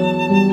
嗯。